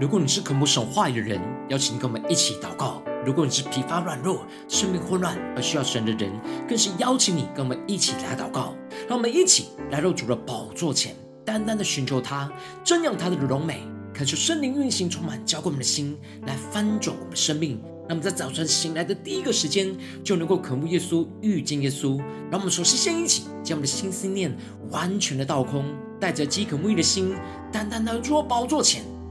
如果你是渴慕神话语的人，邀请你跟我们一起祷告；如果你是疲乏软弱、生命混乱而需要神的人，更是邀请你跟我们一起来祷告。让我们一起来到主的宝座前，单单的寻求他，瞻仰他的荣美，恳求圣灵运行，充满浇灌我们的心，来翻转我们的生命。那么在早晨醒来的第一个时间，就能够渴慕耶稣、遇见耶稣。让我们首先先一起将我们的心思念完全的倒空，带着饥渴慕义的心，单单的坐宝座前。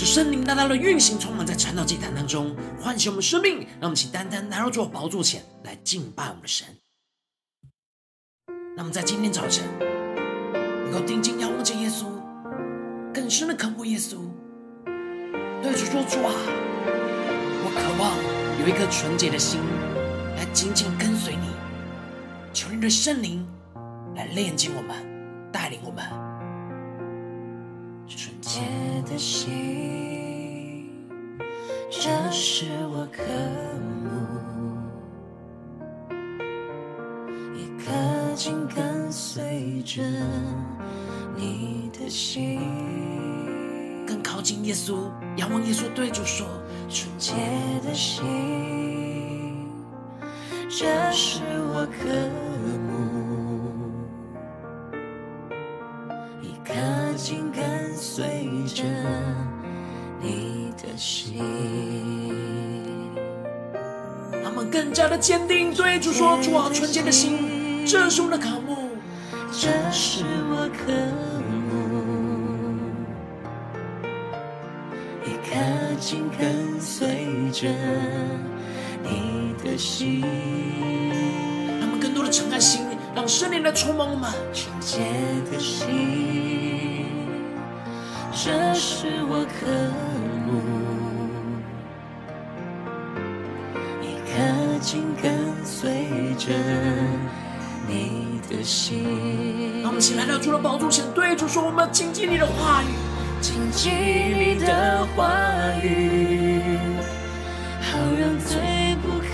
但是圣灵大大的运行，充满在传道祭坛当中，唤醒我们生命。让我们请单单来到主宝座前来敬拜我们的神。那么在今天早晨，能够定睛仰望着耶稣，更深的渴慕耶稣，对主说：“主啊，我渴望有一颗纯洁的心，来紧紧跟随你。求你的圣灵来炼净我们，带领我们。”纯洁的心，这是我渴慕；一颗紧跟随着你的心，更靠近耶稣，仰望耶稣，对主说：纯洁的心，这是我渴慕。加的坚定，对主说：“主啊，纯洁的心，这是我的渴慕，这是我渴慕，一颗紧跟随着你的心。”他们更多的敞开心，让圣灵来充满我们，纯洁的心。这是我渴慕，着你的心。让我们一起来到主的宝座前，对主说：“我们要谨记你的话语，谨记你的话语，好让罪不可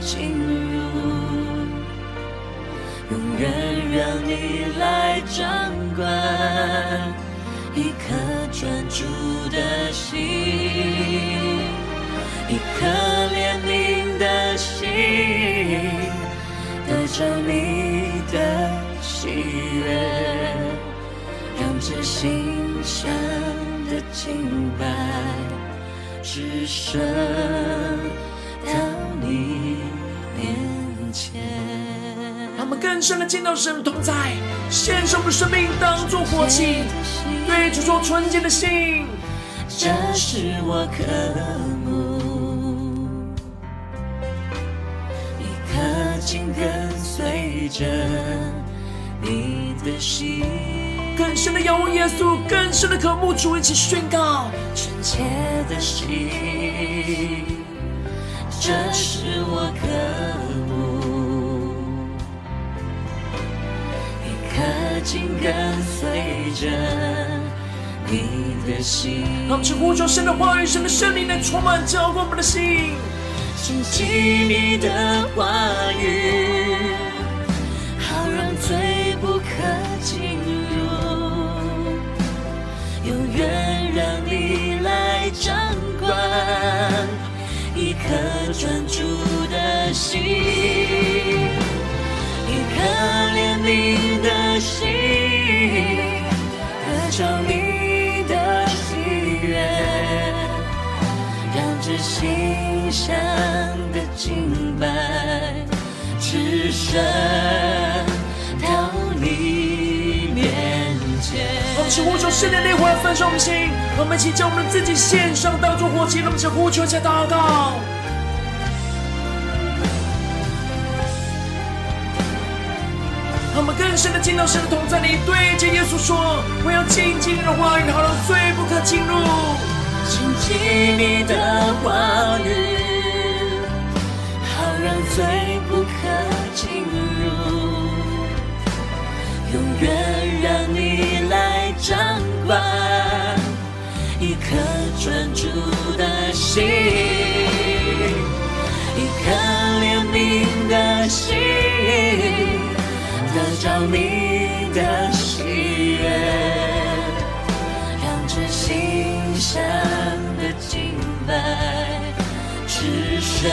进入，永远让你来掌管。”一颗专注的心，着你的喜悦，让这馨香的敬拜只剩到你面前。他们更深的见到神同在，献上我们的生命当作活祭，对主说纯洁的心，这是我渴紧跟随着你的心，更深的仰望耶稣，更深的渴慕主，一起宣告纯洁的心，这是我渴慕。一颗紧跟随着你的心，让我们呼求神的话语，神的圣灵来充满浇灌我们的心。亲近你的话语，好让罪不可进入，永远让你来掌管，一颗专注的心，一颗怜悯的心，得着你让这馨香的敬拜，只剩到你面前。我们一起呼求圣灵的烈火焚烧我们心，我们一起将我们自己献上，当作活祭，让我们一起呼求，一起祷告。让我们更深的进到神的同在里，对着耶稣说：“我要亲近你的话语，好让罪不可进入。亲近你的话语，好让罪不可进入，永远让你来掌管，一颗专注的心，一颗怜悯的心。”得着你的喜悦，馨香的敬拜，只剩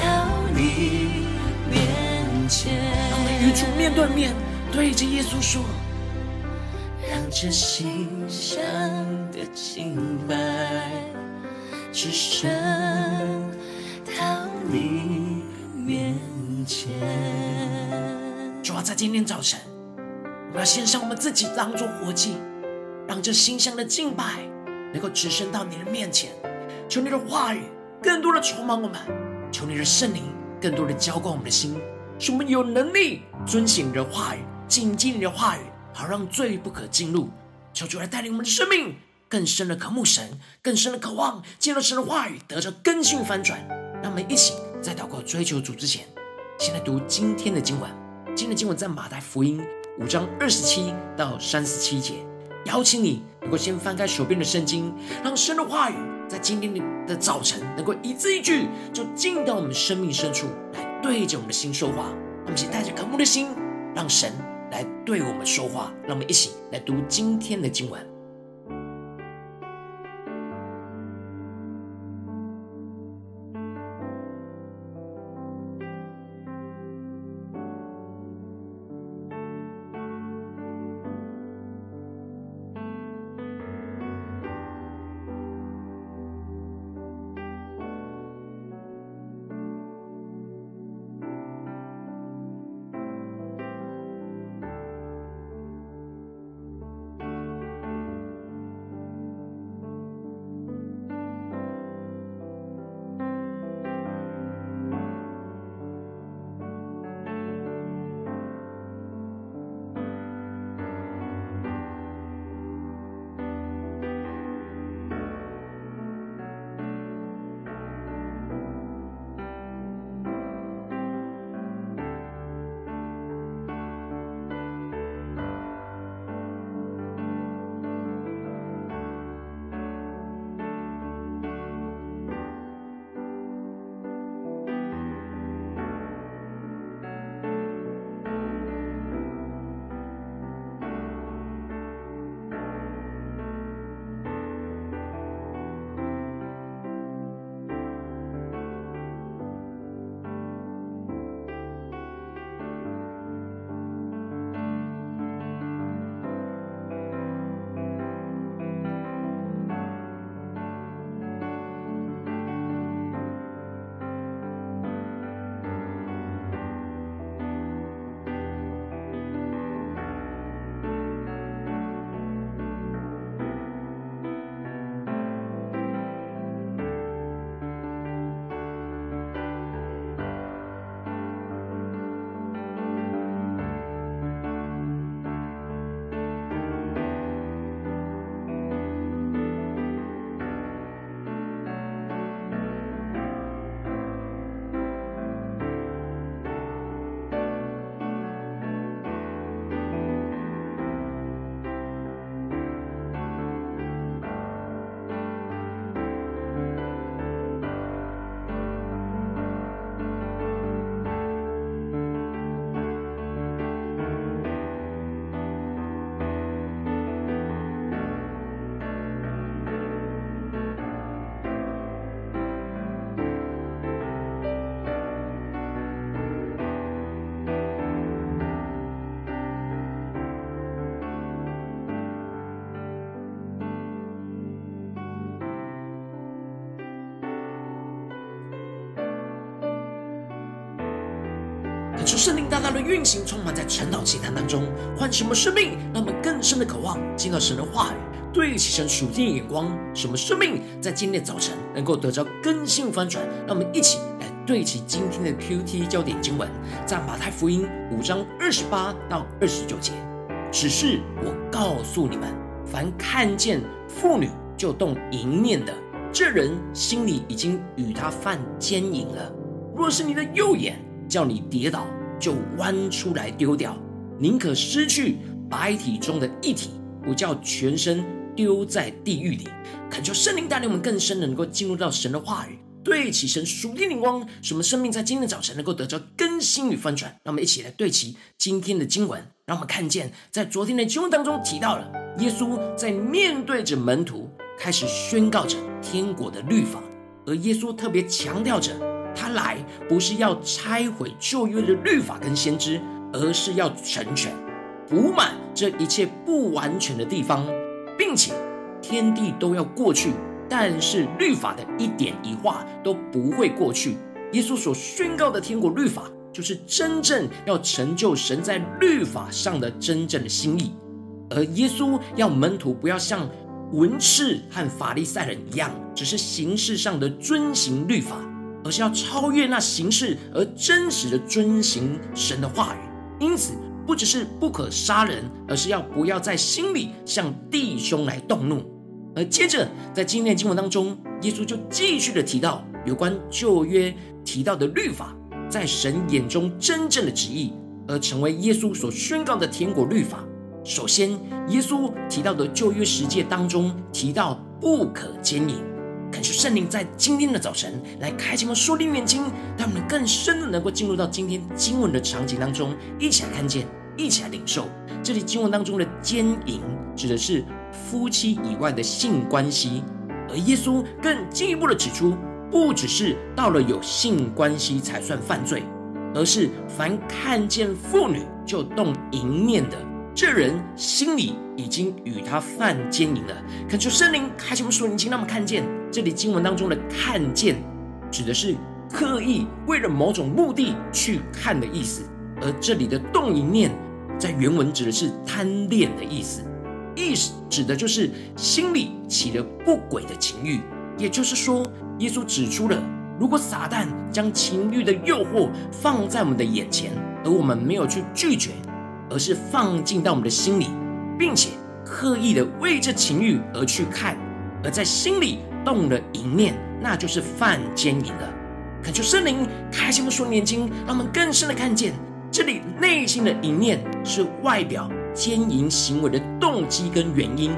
到你面前。我们与主面对面，对着耶稣说：让这心上的敬拜，只剩到你面前。主要在今天早晨，我要献上我们自己当作活祭，让这馨香的敬拜能够直升到你的面前。求你的话语更多的充满我们，求你的圣灵更多的浇灌我们的心，使我们有能力遵行你的话语，谨记你的话语，好让罪不可进入。求主来带领我们的生命更深的渴慕神，更深的渴望见到神的话语，得着更新翻转。让我们一起在祷告追求主之前，先来读今天的经文。今天的经文在马太福音五章二十七到三十七节。邀请你能够先翻开手边的圣经，让神的话语在今天的早晨能够一字一句就进到我们生命深处，来对着我们的心说话。让我们一起带着渴慕的心，让神来对我们说话。让我们一起来读今天的经文。的运行，充满在晨祷祈坛当中，唤什么生命，让我们更深的渴望进到神的话语，对齐神属天的眼光，什么生命在今天早晨能够得着更新翻转。让我们一起来对齐今天的 QT 焦点经文，在马太福音五章二十八到二十九节。只是我告诉你们，凡看见妇女就动淫念的，这人心里已经与她犯奸淫了。若是你的右眼叫你跌倒，就剜出来丢掉，宁可失去百体中的一体，不叫全身丢在地狱里。恳求圣灵带领我们更深的能够进入到神的话语，对齐神属天灵光，使我们生命在今天早晨能够得着更新与翻转。让我们一起来对齐今天的经文，让我们看见在昨天的经文当中提到了耶稣在面对着门徒，开始宣告着天国的律法，而耶稣特别强调着。他来不是要拆毁旧约的律法跟先知，而是要成全、补满这一切不完全的地方，并且天地都要过去，但是律法的一点一画都不会过去。耶稣所宣告的天国律法，就是真正要成就神在律法上的真正的心意。而耶稣要门徒不要像文士和法利赛人一样，只是形式上的遵行律法。而是要超越那形式，而真实的遵行神的话语。因此，不只是不可杀人，而是要不要在心里向弟兄来动怒。而接着，在今天的经文当中，耶稣就继续的提到有关旧约提到的律法，在神眼中真正的旨意，而成为耶稣所宣告的天国律法。首先，耶稣提到的旧约十诫当中提到不可奸淫。恳求圣灵在今天的早晨来开启我们属灵眼睛，让我们更深的能够进入到今天经文的场景当中，一起来看见，一起来领受。这里经文当中的奸淫指的是夫妻以外的性关系，而耶稣更进一步的指出，不只是到了有性关系才算犯罪，而是凡看见妇女就动淫念的。这人心里已经与他犯奸淫了。恳求圣灵开启我们属灵睛，让我们看见这里经文当中的“看见”，指的是刻意为了某种目的去看的意思；而这里的“动淫念”在原文指的是贪恋的意思，意思指的就是心里起了不轨的情欲。也就是说，耶稣指出了，如果撒旦将情欲的诱惑放在我们的眼前，而我们没有去拒绝。而是放进到我们的心里，并且刻意的为这情欲而去看，而在心里动了淫念，那就是犯奸淫了。恳求圣灵开启我们属灵眼睛，让我们更深的看见，这里内心的淫念是外表奸淫行为的动机跟原因。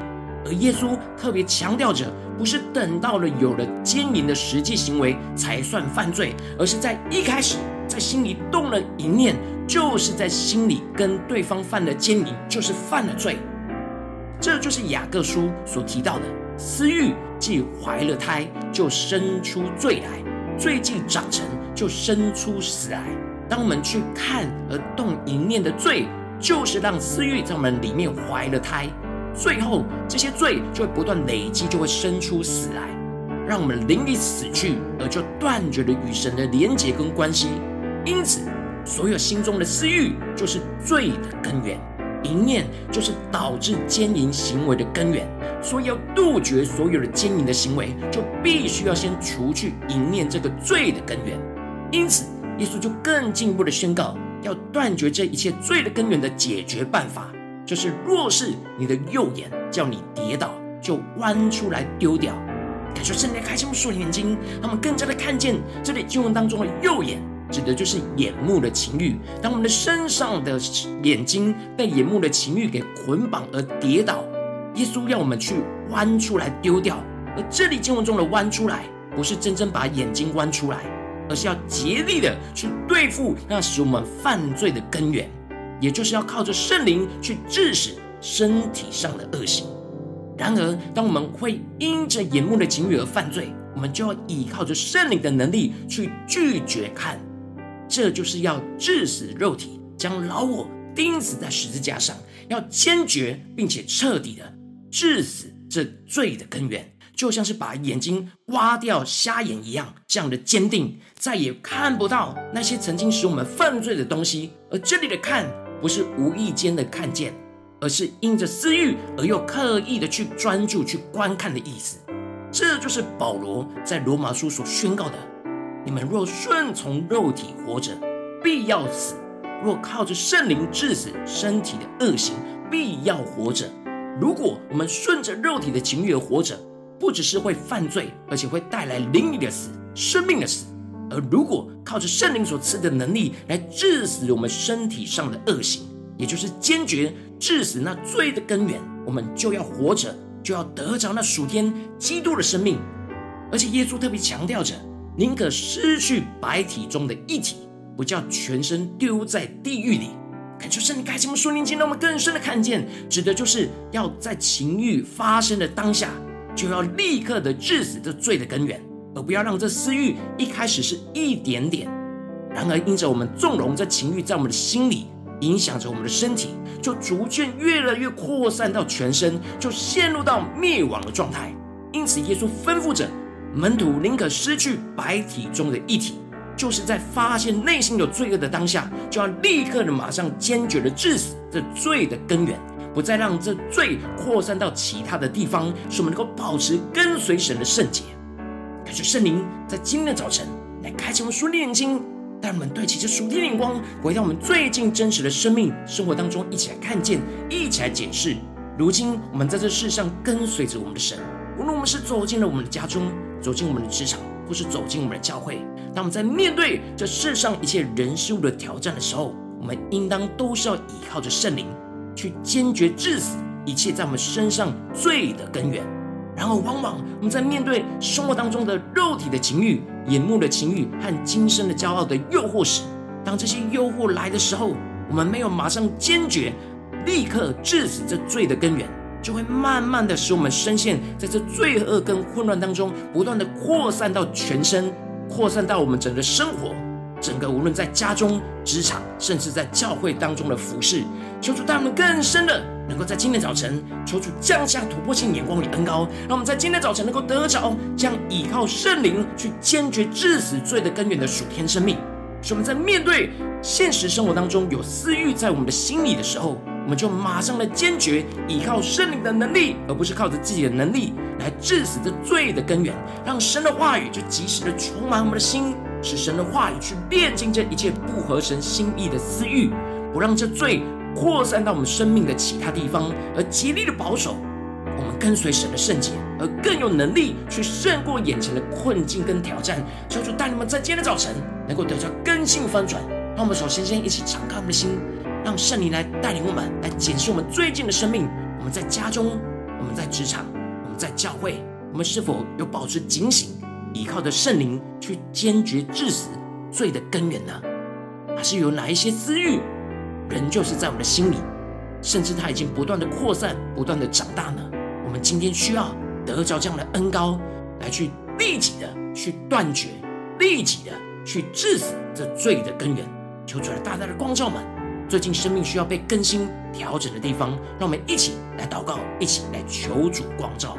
而耶稣特别强调着，不是等到了有了奸淫的实际行为才算犯罪，而是在一开始在心里动了一念。就是在心里跟对方犯了奸淫，就是犯了罪。这就是雅各书所提到的：私欲既怀了胎，就生出罪来；罪既长成，就生出死来。当我们去看而动一念的罪，就是让私欲在我们里面怀了胎。最后，这些罪就会不断累积，就会生出死来，让我们灵里死去，而就断绝了与神的连结跟关系。因此。所有心中的私欲就是罪的根源，淫念就是导致奸淫行为的根源。所以要杜绝所有的奸淫的行为，就必须要先除去淫念这个罪的根源。因此，耶稣就更进一步的宣告，要断绝这一切罪的根源的解决办法，就是若是你的右眼叫你跌倒，就剜出来丢掉。感谢圣灵开启我们属灵眼睛，让我们更加的看见这里经文当中的右眼。指的就是眼目的情欲。当我们的身上的眼睛被眼目的情欲给捆绑而跌倒，耶稣要我们去弯出来丢掉。而这里经文中的弯出来，不是真正把眼睛弯出来，而是要竭力的去对付那使我们犯罪的根源，也就是要靠着圣灵去致使身体上的恶行。然而，当我们会因着眼目的情欲而犯罪，我们就要依靠着圣灵的能力去拒绝看。这就是要致死肉体，将老我钉死在十字架上，要坚决并且彻底的致死这罪的根源，就像是把眼睛挖掉、瞎眼一样，这样的坚定，再也看不到那些曾经使我们犯罪的东西。而这里的“看”，不是无意间的看见，而是因着私欲而又刻意的去专注、去观看的意思。这就是保罗在罗马书所宣告的：你们若顺从肉体活着，必要死；若靠着圣灵治死身体的恶行，必要活着。如果我们顺着肉体的情欲而活着，不只是会犯罪，而且会带来灵里的死、生命的死；而如果靠着圣灵所赐的能力来治死我们身体上的恶行，也就是坚决治死那罪的根源，我们就要活着，就要得着那属天基督的生命。而且耶稣特别强调着，宁可失去百体中的一体，不叫全身丢在地狱里。感谢圣灵开启我们属灵眼睛，让我们更深的看见，指的就是要在情欲发生的当下。就要立刻的治死这罪的根源，而不要让这私欲一开始是一点点，然而因着我们纵容这情欲在我们的心里影响着我们的身体，就逐渐越来越扩散到全身，就陷入到灭亡的状态。因此，耶稣吩咐着门徒宁可失去白体中的一体，就是在发现内心有罪恶的当下，就要立刻的马上坚决的治死这罪的根源。不再让这罪扩散到其他的地方，使我们能够保持跟随神的圣洁。感谢圣灵在今天的早晨来开启我们属灵眼睛，带我们对齐这属天的眼光，回到我们最近真实的生命生活当中，一起来看见，一起来检视。如今我们在这世上跟随着我们的神，无论我们是走进了我们的家中，走进我们的职场，或是走进我们的教会，当我们在面对这世上一切人事物的挑战的时候，我们应当都是要依靠着圣灵。去坚决治死一切在我们身上罪的根源。然后，往往我们在面对生活当中的肉体的情欲、眼目的情欲和今生的骄傲的诱惑时，当这些诱惑来的时候，我们没有马上坚决、立刻治死这罪的根源，就会慢慢的使我们深陷在这罪恶跟混乱当中，不断的扩散到全身，扩散到我们整个生活。整个无论在家中、职场，甚至在教会当中的服侍，求主带我们更深的，能够在今天早晨，求主降下突破性眼光里恩膏，让我们在今天早晨能够得着这样依靠圣灵去坚决治死罪的根源的属天生命。使我们在面对现实生活当中有私欲在我们的心里的时候，我们就马上的坚决依靠圣灵的能力，而不是靠着自己的能力来治死这罪的根源，让神的话语就及时的充满我们的心。使神的话语去炼净这一切不合神心意的私欲，不让这罪扩散到我们生命的其他地方，而极力的保守我们跟随神的圣洁，而更有能力去胜过眼前的困境跟挑战。求主带你们在今天的早晨能够得到更新翻转。让我们首先先一起敞开我们的心，让圣灵来带领我们来检视我们最近的生命。我们在家中，我们在职场，我们在教会，我们是否有保持警醒？依靠着圣灵去坚决治死罪的根源呢？还是有哪一些私欲，仍旧是在我们的心里，甚至它已经不断的扩散、不断的长大呢？我们今天需要得着这样的恩膏，来去立即的去断绝、立即的去治死这罪的根源。求主来大大的光照们，最近生命需要被更新、调整的地方，让我们一起来祷告，一起来求主光照。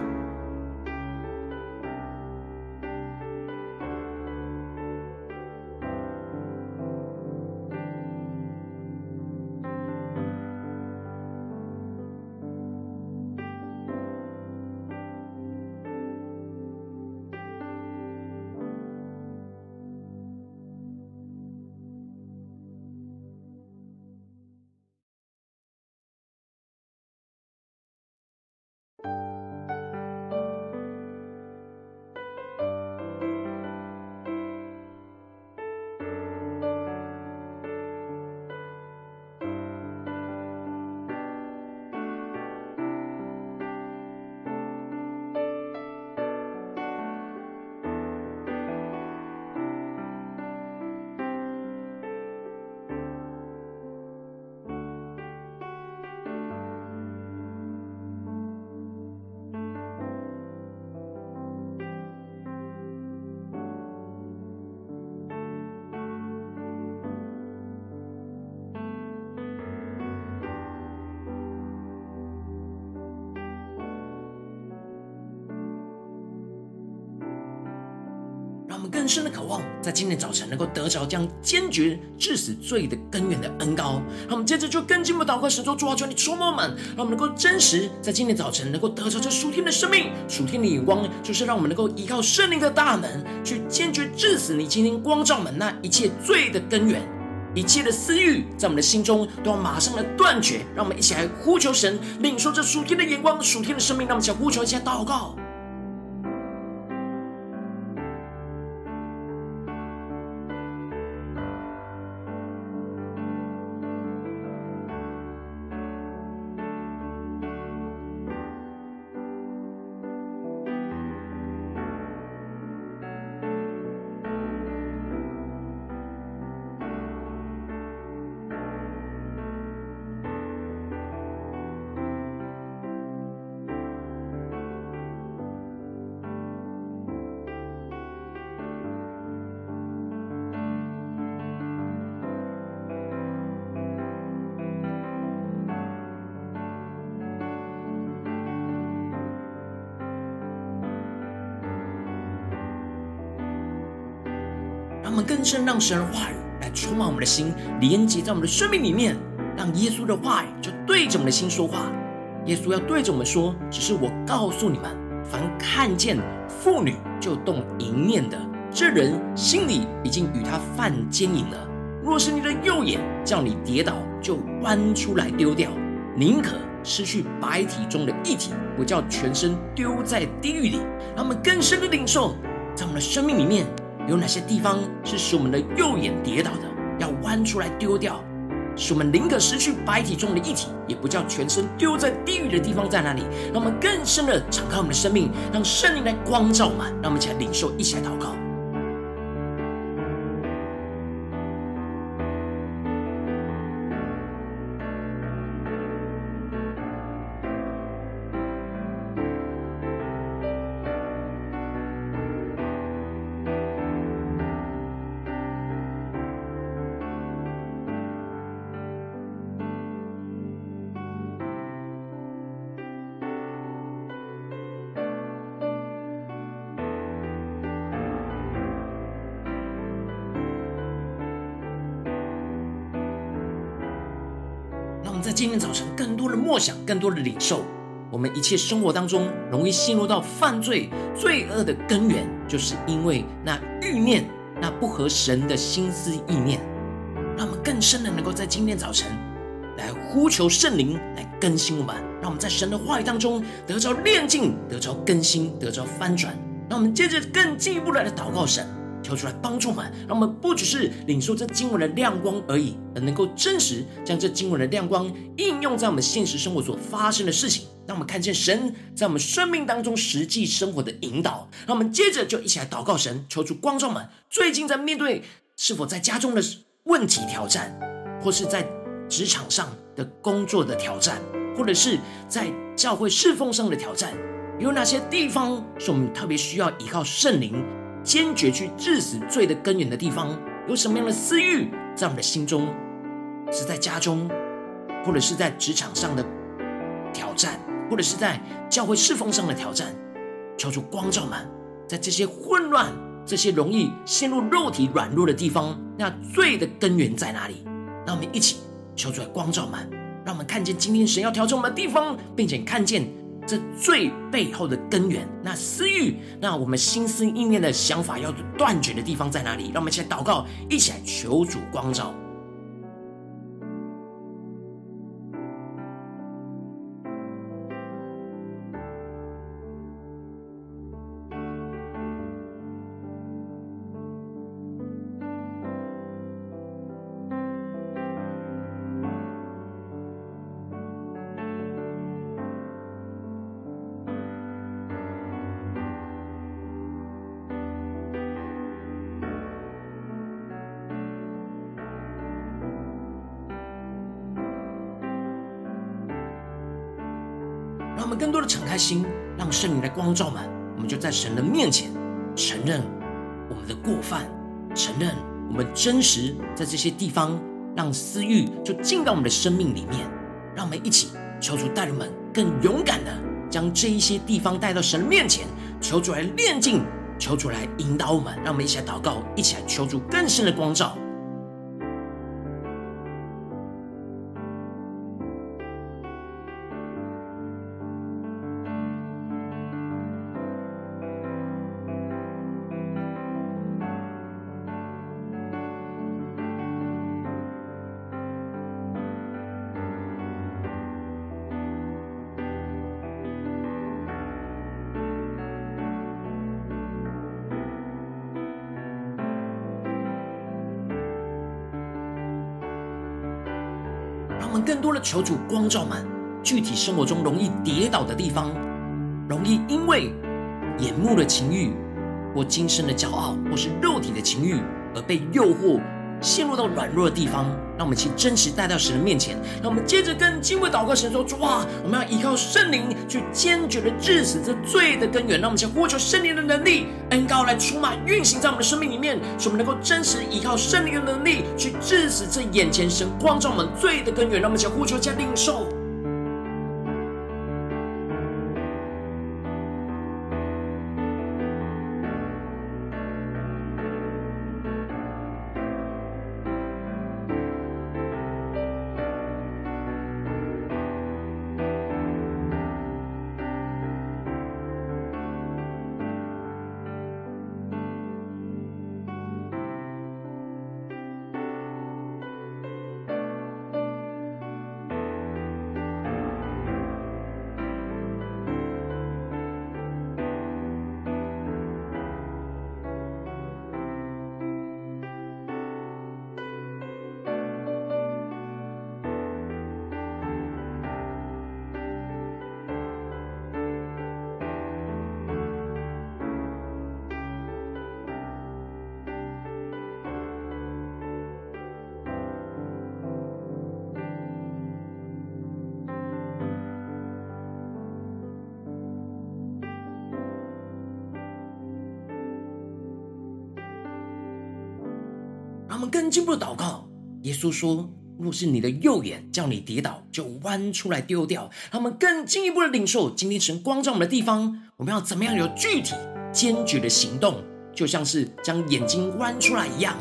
更深的渴望，在今天早晨能够得着这样坚决治死罪的根源的恩膏。让我们接着就更进一步祷告，神说主啊，求你充满我们，让我们能够真实在今天早晨能够得着这属天的生命、属天的眼光，就是让我们能够依靠圣灵的大能，去坚决治死你今天光照我们那一切罪的根源，一切的私欲在我们的心中都要马上的断绝。让我们一起来呼求神，领受这属天的眼光、属天的生命。让我们一起来呼求一下祷告。深让神的话语来充满我们的心，连接在我们的生命里面，让耶稣的话语就对着我们的心说话。耶稣要对着我们说：“只是我告诉你们，凡看见妇女就动淫念的，这人心里已经与她犯奸淫了。若是你的右眼叫你跌倒，就剜出来丢掉，宁可失去百体中的一体，不叫全身丢在地狱里。”让我们更深的领受，在我们的生命里面。有哪些地方是使我们的右眼跌倒的？要弯出来丢掉，使我们宁可失去白体中的一体，也不叫全身丢在地狱的地方在哪里？让我们更深的敞开我们的生命，让圣灵来光照我们，让我们一起来领受，一起来祷告。今天早晨，更多的默想，更多的领受，我们一切生活当中容易陷入到犯罪、罪恶的根源，就是因为那欲念、那不合神的心思意念。让我们更深的能够在今天早晨来呼求圣灵来更新我们，让我们在神的话语当中得着炼净、得着更新、得着翻转。让我们接着更进一步来的祷告神。求出来帮助我们，让我们不只是领受这经文的亮光而已，而能够真实将这经文的亮光应用在我们现实生活所发生的事情，让我们看见神在我们生命当中实际生活的引导。让我们接着就一起来祷告神，求主光照们最近在面对是否在家中的问题挑战，或是在职场上的工作的挑战，或者是在教会侍奉上的挑战，有哪些地方是我们特别需要依靠圣灵？坚决去治死罪的根源的地方，有什么样的私欲在我们的心中？是在家中，或者是在职场上的挑战，或者是在教会侍奉上的挑战？求主光照们，在这些混乱、这些容易陷入肉体软弱的地方，那罪的根源在哪里？让我们一起求主来光照们，让我们看见今天神要调整我们的地方，并且看见。这最背后的根源，那私欲，那我们心思意念的想法要断绝的地方在哪里？让我们一起来祷告，一起来求主光照。我们更多的敞开心，让圣灵来光照们。我们就在神的面前承认我们的过犯，承认我们真实在这些地方，让私欲就进到我们的生命里面。让我们一起求主带领们更勇敢的将这一些地方带到神的面前，求主来炼净求主来引导我们，让我们一起来祷告，一起来求主更深的光照。求主光照们，具体生活中容易跌倒的地方，容易因为眼目的情欲，或今生的骄傲，或是肉体的情欲而被诱惑，陷入到软弱的地方。让我们去真实带到神的面前。让我们接着跟敬畏祷告神说：主啊，我们要依靠圣灵去坚决的治死这罪的根源。让我们先呼求圣灵的能力，恩膏来充满运行在我们的生命里面，使我们能够真实依靠圣灵的能力去治死这眼前神光照我们罪的根源。让我们先呼求加领受。更进一步的祷告，耶稣说：“若是你的右眼叫你跌倒，就弯出来丢掉。”他们更进一步的领受今天神光照我们的地方，我们要怎么样有具体坚决的行动？就像是将眼睛弯出来一样，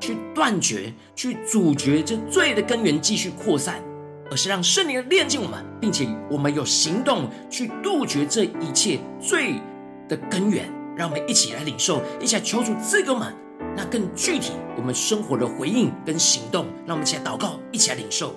去断绝、去阻绝这罪的根源继续扩散，而是让圣灵炼净我们，并且我们有行动去杜绝这一切罪的根源。让我们一起来领受，一起来求主赐给我们。那更具体，我们生活的回应跟行动，让我们一起来祷告，一起来领受。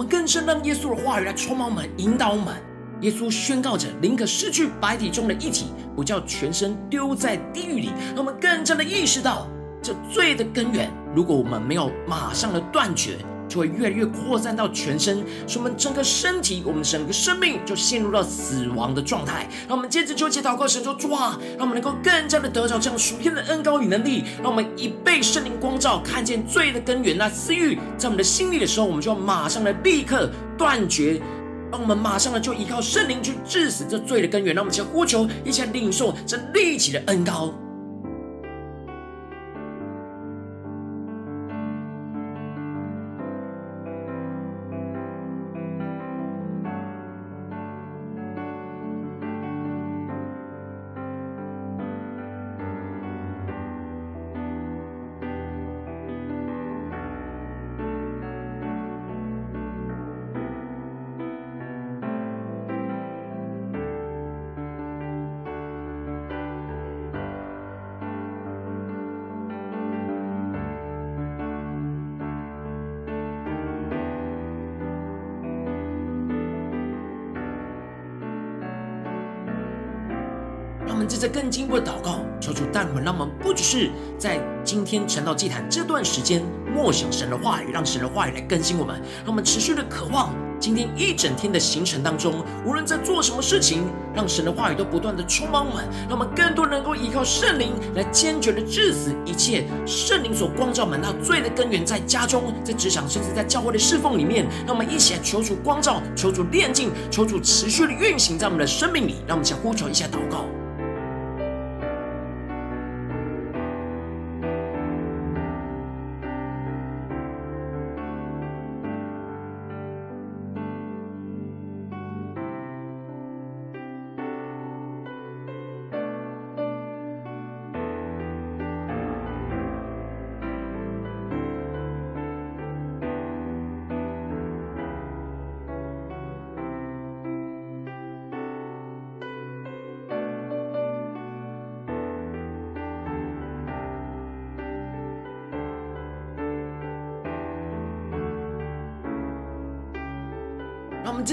们更深让耶稣的话语来充满我们，引导我们。耶稣宣告着：宁可失去白体中的一体，不叫全身丢在地狱里。让我们更加的意识到这罪的根源。如果我们没有马上的断绝，就会越来越扩散到全身，使我们整个身体、我们整个生命就陷入到死亡的状态。让我们接着就接祷告神说：主啊，让我们能够更加的得着这样属天的恩膏与能力。让我们一被圣灵光照，看见罪的根源，那私欲在我们的心里的时候，我们就马上的立刻断绝。让我们马上的就依靠圣灵去治死这罪的根源。让我们先呼求，一切领受这立即的恩膏。们接着更进一步的祷告，求主带领我们，让我们不只是在今天晨祷祭坛这段时间默想神的话语，让神的话语来更新我们，让我们持续的渴望。今天一整天的行程当中，无论在做什么事情，让神的话语都不断的充满我们，让我们更多能够依靠圣灵来坚决的治死一切圣灵所光照满那罪的根源，在家中、在职场，甚至在教会的侍奉里面，让我们一起来求主光照、求主炼净、求主持续的运行在我们的生命里，让我们先呼求一下祷告。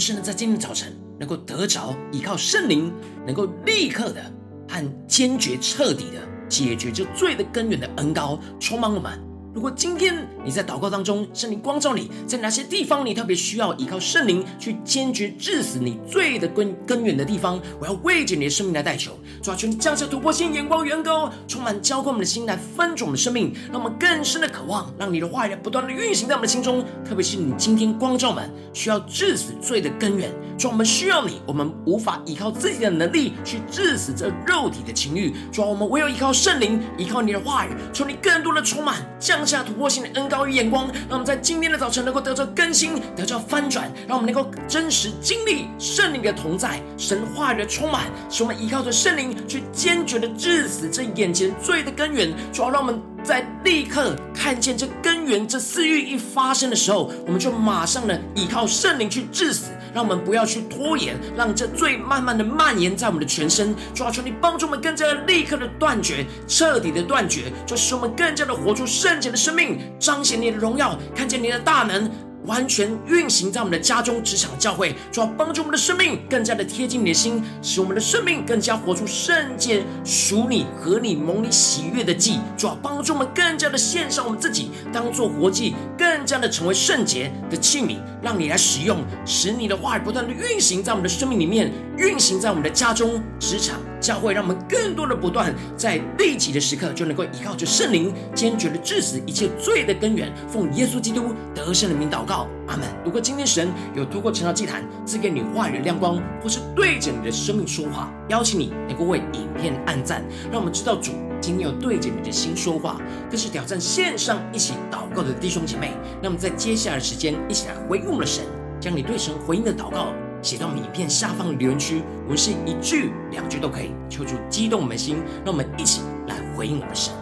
是呢在今天早晨能够得着依靠圣灵，能够立刻的和坚决彻底的解决这罪的根源的恩膏充满我们。如果今天你在祷告当中，圣灵光照你，在哪些地方你特别需要依靠圣灵去坚决治死你罪的根根源的地方，我要为着你的生命来代求，主啊，求你降下突破性眼光，远高，充满浇灌我们的心来分足我们的生命，让我们更深的渴望，让你的话语不断的运行在我们的心中，特别是你今天光照们需要治死罪的根源，主，我们需要你，我们无法依靠自己的能力去治死这肉体的情欲，主，我们唯有依靠圣灵，依靠你的话语，求你更多的充满降。当下突破性的恩高与眼光，让我们在今天的早晨能够得着更新，得着翻转，让我们能够真实经历圣灵的同在，神话语的充满，使我们依靠着圣灵去坚决的治死这眼前罪的根源，主要让我们在立刻看见这根源，这私欲一发生的时候，我们就马上呢依靠圣灵去致死。让我们不要去拖延，让这罪慢慢的蔓延在我们的全身。主啊，求你帮助我们更加的立刻的断绝，彻底的断绝，就使我们更加的活出圣洁的生命，彰显你的荣耀，看见你的大能。完全运行在我们的家中、职场、教会，主要帮助我们的生命更加的贴近你的心，使我们的生命更加活出圣洁、属你、合你、蒙你喜悦的祭。主要帮助我们更加的献上我们自己，当做活祭，更加的成为圣洁的器皿，让你来使用，使你的话语不断的运行在我们的生命里面，运行在我们的家中、职场。教会让我们更多的不断在利己的时刻，就能够依靠着圣灵，坚决的治死一切罪的根源。奉耶稣基督得胜的名祷告，阿门。如果今天神有透过晨祷祭坛赐给你话语的亮光，或是对着你的生命说话，邀请你能够为影片按赞，让我们知道主今天有对着你的心说话。更是挑战线上一起祷告的弟兄姐妹，那么在接下来的时间，一起来回应我们的神，将你对神回应的祷告。写到影片下方的留言区，我们是一句两句都可以，求主激动我们的心，让我们一起来回应我们的神。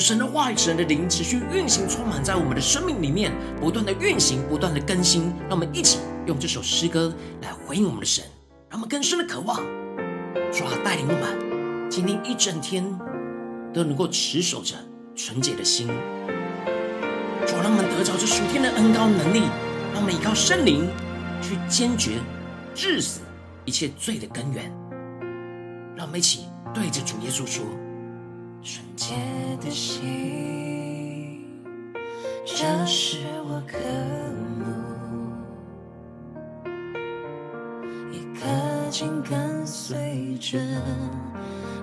神的话语、神的灵持续运行，充满在我们的生命里面，不断的运行，不断的更新。让我们一起用这首诗歌来回应我们的神，让我们更深的渴望，主啊，带领我们今天一整天都能够持守着纯洁的心。主啊，让我们得着这属天的恩膏能力，让我们依靠圣灵去坚决治死一切罪的根源。让我们一起对着主耶稣说。纯洁的心，这是我渴慕；一颗紧跟随着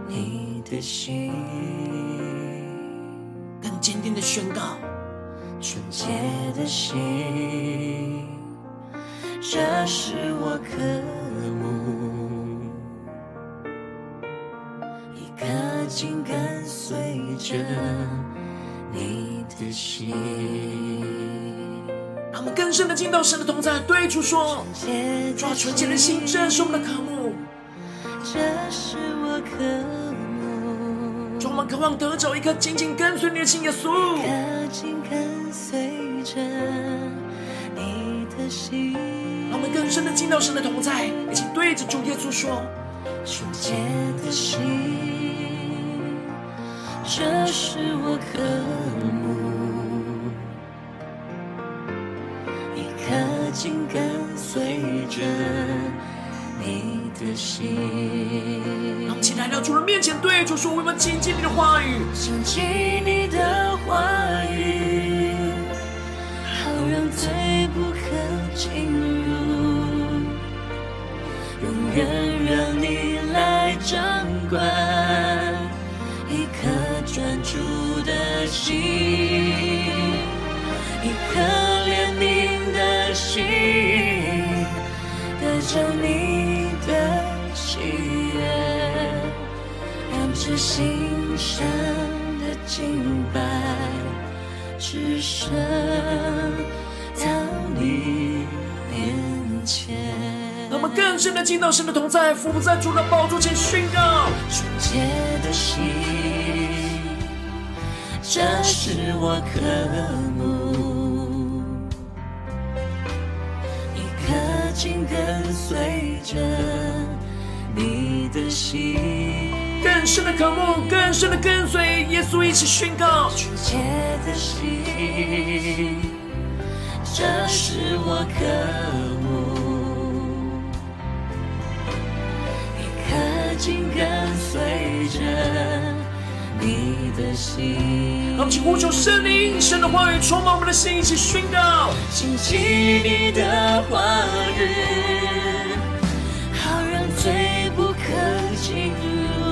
你的心，更坚定的宣告：纯洁的心，这是我渴着你的心，让我们更深的进到神的同在，对主说：抓纯洁的心，这是我们的渴慕，这是我渴慕。让我们渴望得着一颗紧紧跟随你的心，耶稣。紧跟随着你的心，让我们更深的进到神的同在，一起对着主耶稣说：纯洁的心。这是我渴慕，一颗紧跟随着你的心。让我们起来到主人面前，对主说：“我们亲近你的话语，亲近你的话语，好让罪不可进入，永远让你来掌管。”得着你的喜悦，让这心上的敬拜只剩到你面前。让我们更深的进到神的同在，俯伏在主的宝座前宣告：纯洁的心。这是我渴慕，紧跟随着你的心，更深的渴慕，更深的跟随耶稣，一起宣告纯洁的心。这是我渴慕，紧跟随着。你的心，让我们一起呼求圣灵，神的话语充满我们的心，一起宣告：紧记你的话语，好让罪不可进入，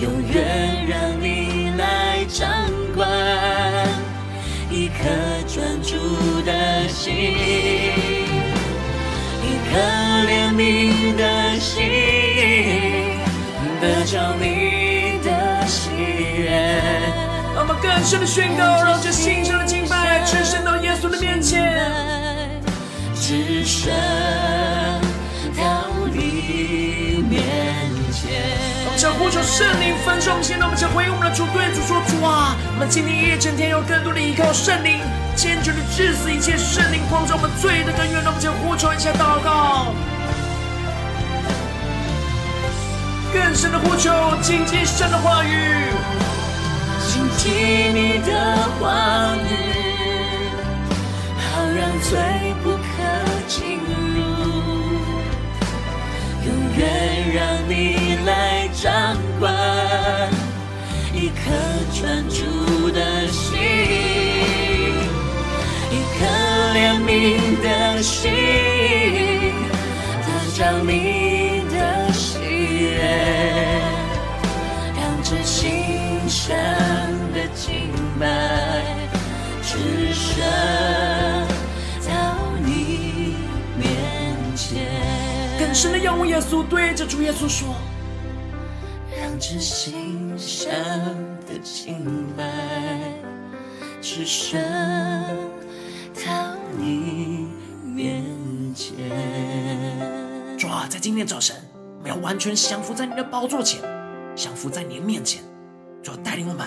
永远让你来掌管，一颗专注的心，一颗怜悯的心，得着你。更深的宣告，让这心上的敬拜，只升到耶稣的面前，只升到你面前。我们将呼求圣灵分众先，让我们将回应我们的主，对主说：主啊，我们今天一整天要更多的依靠圣灵，坚决的治死一切圣灵光照我们罪的根源。让我们将呼求一下祷告。更深的呼求，紧记神的话语，紧记你的话语，好让罪不可进入，永远让你来掌管，一颗专注的心，一颗怜悯的心，得着你上的敬拜，只剩到你面前。更深的仰望耶稣，对着主耶稣说：让这心上的敬拜，只剩到你面前。主啊，在今天早晨，我们要完全降服在你的宝座前，降服在你的面前。主要带领我们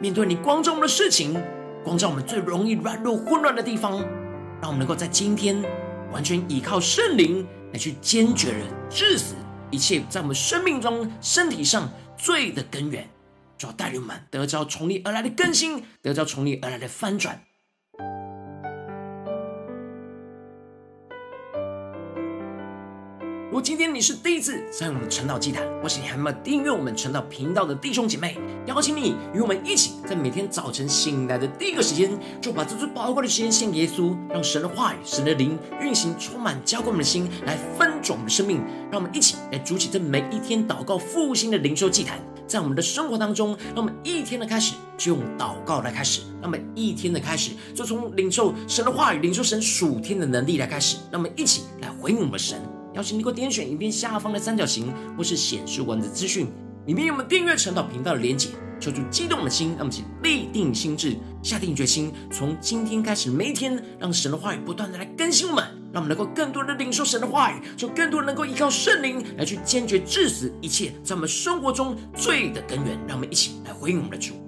面对你光照我们的事情，光照我们最容易软弱混乱的地方，让我们能够在今天完全依靠圣灵来去坚决的治死一切在我们生命中、身体上罪的根源。主要带领我们得着从你而来的更新，得着从你而来的翻转。今天你是第一次在我们晨祷祭坛，或是你还没有订阅我们晨祷频道的弟兄姐妹，邀请你与我们一起，在每天早晨醒来的第一个时间，就把这最宝贵的时间献给耶稣，让神的话语、神的灵运行，充满浇灌我们的心，来翻转我们的生命。让我们一起来筑起这每一天祷告复兴的灵修祭坛，在我们的生活当中，让我们一天的开始就用祷告来开始，让我们一天的开始就从领受神的话语、领受神属天的能力来开始，让我们一起来回应我们神。邀请你给我点选影片下方的三角形，或是显示文字资讯，里面有我们订阅晨祷频道的连结。求主激动的心，让我们一起立定心智，下定决心，从今天开始，每一天，让神的话语不断的来更新我们，让我们能够更多的领受神的话语，就更多人能够依靠圣灵来去坚决治死一切在我们生活中罪的根源。让我们一起来回应我们的主。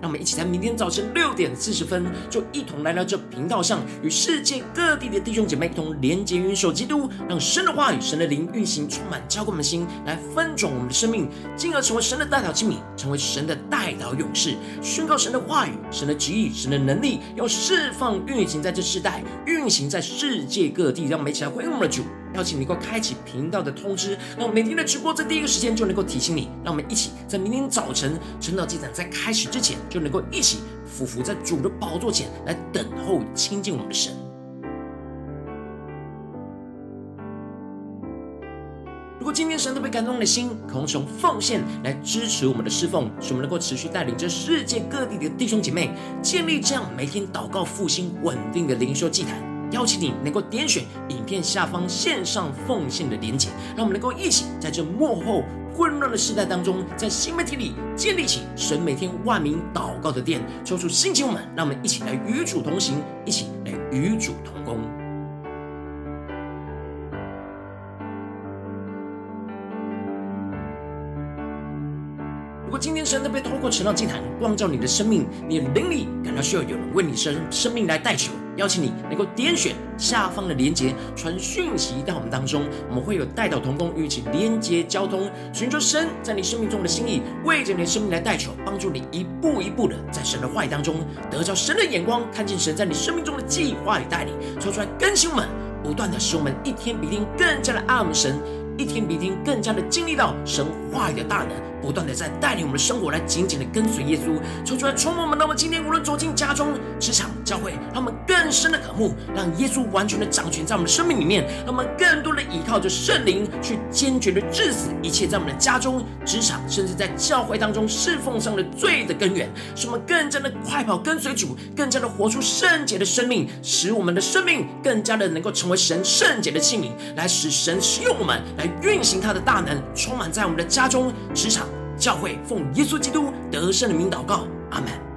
让我们一起在明天早晨六点四十分，就一同来到这频道上，与世界各地的弟兄姐妹一同连结、元首基督，让神的话语、神的灵运行，充满浇灌我们的心，来翻转我们的生命，进而成为神的代祷器皿，成为神的代祷勇士，宣告神的话语、神的旨意、神的能力，要释放运行在这世代，运行在世界各地。让我们一起来回应我们的主。邀请你能够开启频道的通知，让我每天的直播在第一个时间就能够提醒你。让我们一起在明天早晨晨祷祭坛在开始之前，就能够一起匍匐在主的宝座前来等候亲近我们的神。如果今天神都被感动你的心，可以从奉献来支持我们的侍奉，使我们能够持续带领着世界各地的弟兄姐妹建立这样每天祷告复兴稳定的灵修祭坛。邀请你能够点选影片下方线上奉献的连结，让我们能够一起在这幕后混乱的时代当中，在新媒体里建立起神每天万名祷告的殿，抽出兴起我们，让我们一起来与主同行，一起来与主同工。如果今天神特别透过晨祷祭坛光照你的生命，你的灵里感到需要有人为你生生命来代求，邀请你能够点选下方的连结，传讯息到我们当中，我们会有代祷同工与其连结交通，寻求神在你生命中的心意，为着你的生命来代求，帮助你一步一步的在神的话语当中得着神的眼光，看见神在你生命中的计划与带领，说出来更新我们，不断的使我们一天比一天更加的爱我们神，一天比一天更加的经历到神话语的大能。不断的在带领我们的生活，来紧紧的跟随耶稣，求主来充满我们。那么今天无论走进家中、职场、教会，让我们更深的渴慕，让耶稣完全的掌权在我们的生命里面，让我们更多的依靠着圣灵，去坚决的治死一切在我们的家中、职场，甚至在教会当中侍奉上的罪的根源，使我们更加的快跑跟随主，更加的活出圣洁的生命，使我们的生命更加的能够成为神圣洁的器皿，来使神使用我们，来运行他的大能，充满在我们的家中、职场。教会奉耶稣基督得胜的名祷告，阿门。